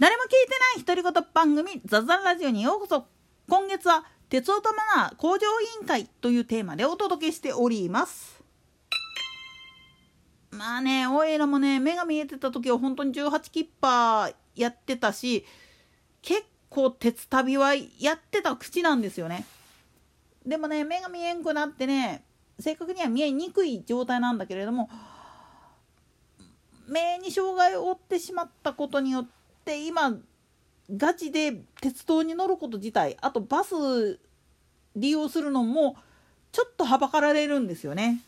誰も聞いてない独り言番組ザザラジオにようこそ。今月は鉄オタマナー向上委員会というテーマでお届けしております。まあねおいらもね目が見えてた時は本当に18キッパーやってたし結構鉄旅はやってた口なんですよね。でもね目が見えんくなってね正確には見えにくい状態なんだけれども目に障害を負ってしまったことによって今ガチで鉄道に乗ること自体あとバス利用するのもちょっとはばかられるんですよね。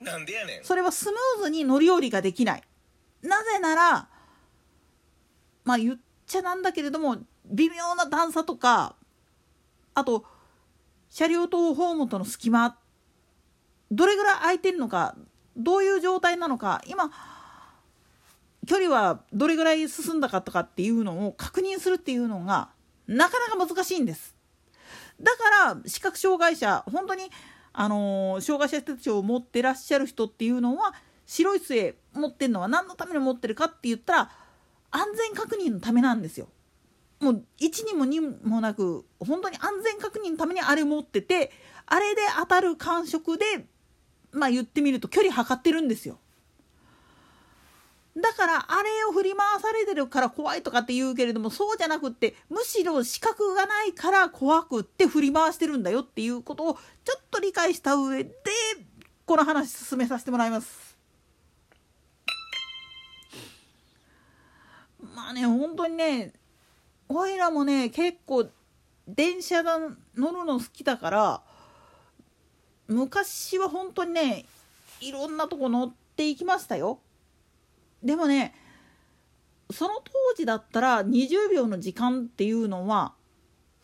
なんでやねん。それはスムーズに乗り降りができない。なぜならまあ言っちゃなんだけれども微妙な段差とかあと車両とホームとの隙間どれぐらい空いてるのかどういう状態なのか今距離はどれぐらい進んだかとかっていうのを確認するっていうのがなかなか難しいんですだから視覚障害者本当にあのー障害者手帳を持ってらっしゃる人っていうのは白い杖持ってるのは何のために持ってるかって言ったら安全確認のためなんですよ。もう1にも2もなく本当に安全確認のためにあれ持っててあれで当たる感触でまあ言ってみると距離測ってるんですよ。だからあれを振り回されてるから怖いとかって言うけれどもそうじゃなくってむしろ視覚がないから怖くって振り回してるんだよっていうことをちょっと理解した上でこの話進めさせてもらいます。まあね本当にねおいらもね結構電車が乗るの好きだから昔は本当にねいろんなとこ乗っていきましたよ。でもねその当時だったら20秒の時間っていうのは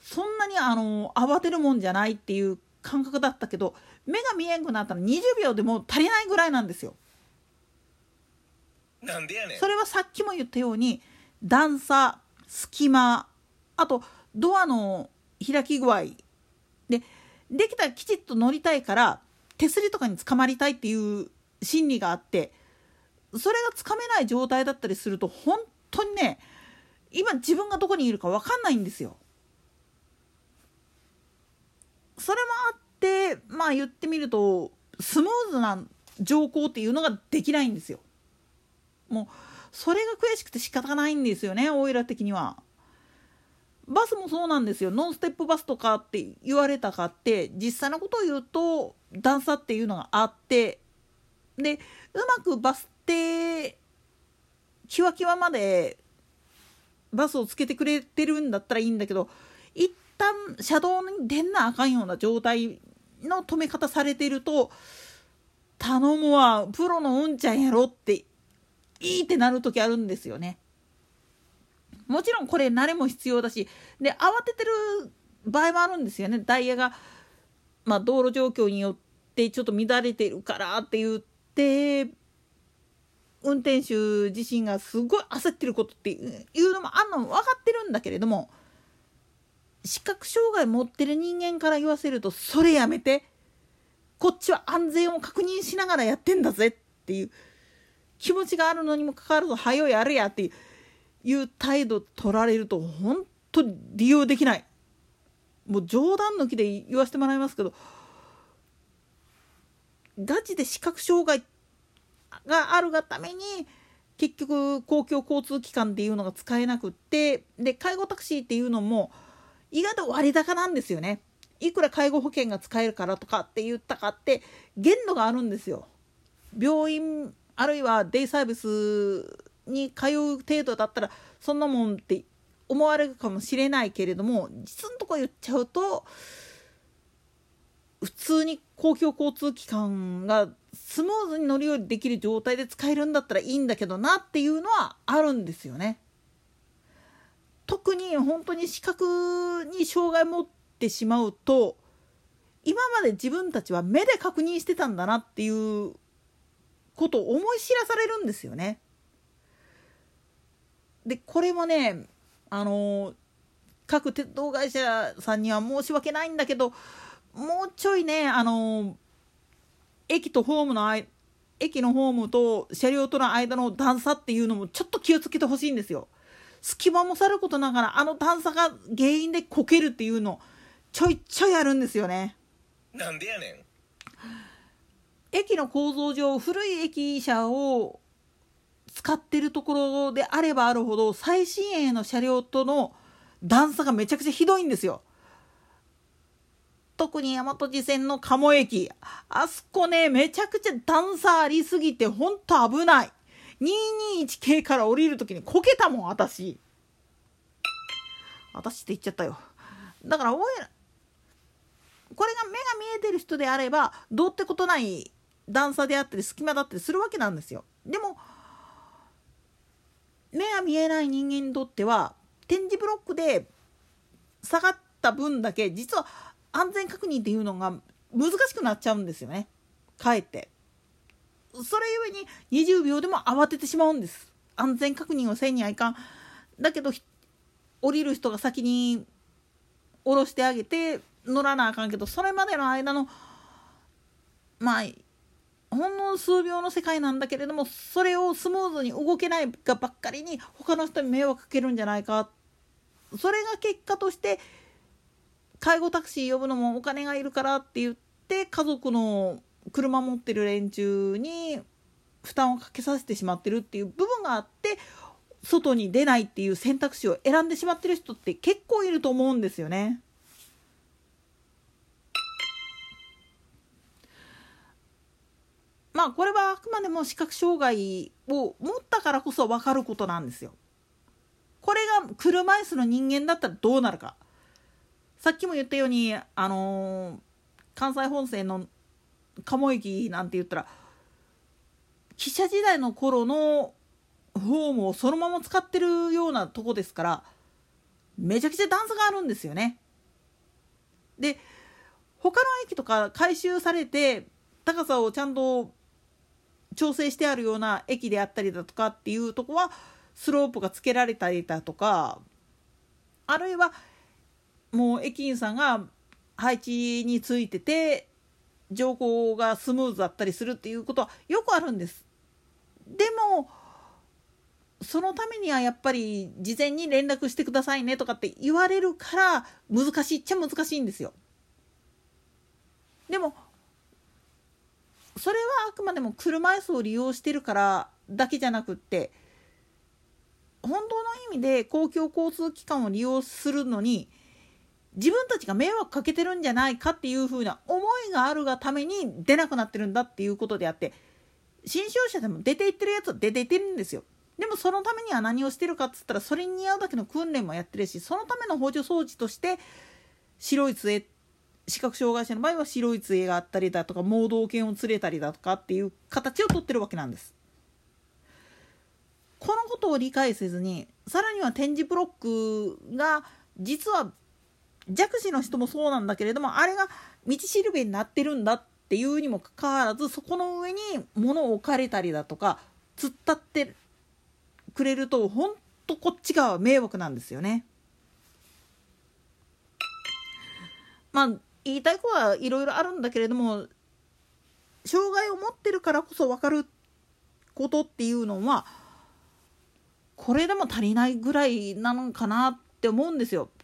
そんなにあの慌てるもんじゃないっていう感覚だったけど目が見えんくなったら20秒でも足りないぐらいなんですよ。なんでやねんそれはさっきも言ったように段差隙間あとドアの開き具合でできたらきちっと乗りたいから手すりとかにつかまりたいっていう心理があってそれがつかめない状態だったりすると本当にね今自分がどこにいるか分かんないんですよ。それもあってまあ言ってみるとスムーズな乗降っていうのができないんですよ。もうそれが悔しくて仕方がないんですよねオイラ的には。バスもそうなんですよノンステップバスとかって言われたかって実際のことを言うと段差っていうのがあってでうまくバス停キワキワまでバスをつけてくれてるんだったらいいんだけど一旦車道に出んなあかんような状態の止め方されてると頼むわプロのうんちゃんやろっていいってなる時あるんですよね。もちろんこれ慣れも必要だしで慌ててる場合もあるんですよねダイヤが、まあ、道路状況によってちょっと乱れてるからって言って運転手自身がすごい焦ってることっていうのもあんの分かってるんだけれども視覚障害持ってる人間から言わせるとそれやめてこっちは安全を確認しながらやってんだぜっていう気持ちがあるのにもかかわらず「はよやれや」っていう態度取られると本当に利用できない。もう冗談抜きで言わせてもらいますけどガチで視覚障害ってがあるがために結局公共交通機関っていうのが使えなくってで介護タクシーっていうのも意外と割高なんですよね。いくら介護保険が使えるからとかって言ったかって限度があるんですよ。病院あるいはデイサービスに通う程度だったらそんなもんって思われるかもしれないけれども実のとこ言っちゃうと普通に公共交通機関がスムーズに乗り降りできる状態で使えるんだったらいいんだけどなっていうのはあるんですよね。特に本当に視覚に障害持ってしまうと今まで自分たちは目で確認してたんだなっていうことを思い知らされるんですよね。でこれもねあの各鉄道会社さんには申し訳ないんだけどもうちょいねあの駅とホームの間駅のホームと車両との間の段差っていうのもちょっと気をつけてほしいんですよ。隙間もさることながらあの段差が原因でこけるっていうのちょいちょいあるんですよね。なんでやねん駅の構造上古い駅舎を使ってるところであればあるほど最新鋭の車両との段差がめちゃくちゃひどいんですよ。特に大和路線の鴨駅。あそこねめちゃくちゃ段差ありすぎてほんと危ない。221系から降りる時にこけたもん私。私って言っちゃったよ。だからおいらこれが目が見えてる人であればどうってことない段差であったり隙間だったりするわけなんですよ。でも目が見えない人間にとっては点字ブロックで下がった分だけ実は安全確認っていうのが難しくなっちゃうんですよね。かえって。それゆえに20秒でも慌ててしまうんです。安全確認をせんにはいかん。だけど降りる人が先に降ろしてあげて乗らなあかんけどそれまでの間のまあほんの数秒の世界なんだけれどもそれをスムーズに動けないがばっかりに他の人に迷惑かけるんじゃないか。それが結果として介護タクシー呼ぶのもお金がいるからって言って家族の車持ってる連中に負担をかけさせてしまってるっていう部分があって外に出ないっていう選択肢を選んでしまってる人って結構いると思うんですよね。まあこれはあくまでも視覚障害を持ったからこそ分かることなんですよ。これが車椅子の人間だったらどうなるか。さっきも言ったようにあのー、関西本線の鴨駅なんて言ったら汽車時代の頃のホームをそのまま使ってるようなとこですからめちゃくちゃ段差があるんですよね。で他の駅とか回収されて高さをちゃんと調整してあるような駅であったりだとかっていうとこはスロープがつけられたりだとかあるいはもう駅員さんが配置についてて乗降がスムーズだったりするっていうことはよくあるんです。でもそのためにはやっぱり事前に連絡してくださいねとかって言われるから難しいっちゃ難しいんですよ。でもそれはあくまでも車椅子を利用してるからだけじゃなくって本当の意味で公共交通機関を利用するのに自分たちが迷惑かけてるんじゃないかっていうふうな思いがあるがために出なくなってるんだっていうことであって新商社でも出ていってるやつは出ていってるんですよ。でもそのためには何をしてるかっつったらそれに似合うだけの訓練もやってるしそのための補助装置として白い杖視覚障害者の場合は白い杖があったりだとか盲導犬を連れたりだとかっていう形をとってるわけなんです。このことを理解せずにさらには点字ブロックが実は弱視の人もそうなんだけれどもあれが道しるべになってるんだっていうにもかかわらずそこの上に物を置かれたりだとか突っ立ってくれるとほんとこっち側は迷惑なんですよね。まあ言いたいことはいろいろあるんだけれども障害を持ってるからこそ分かることっていうのはこれでも足りないぐらいなのかなって思うんですよ。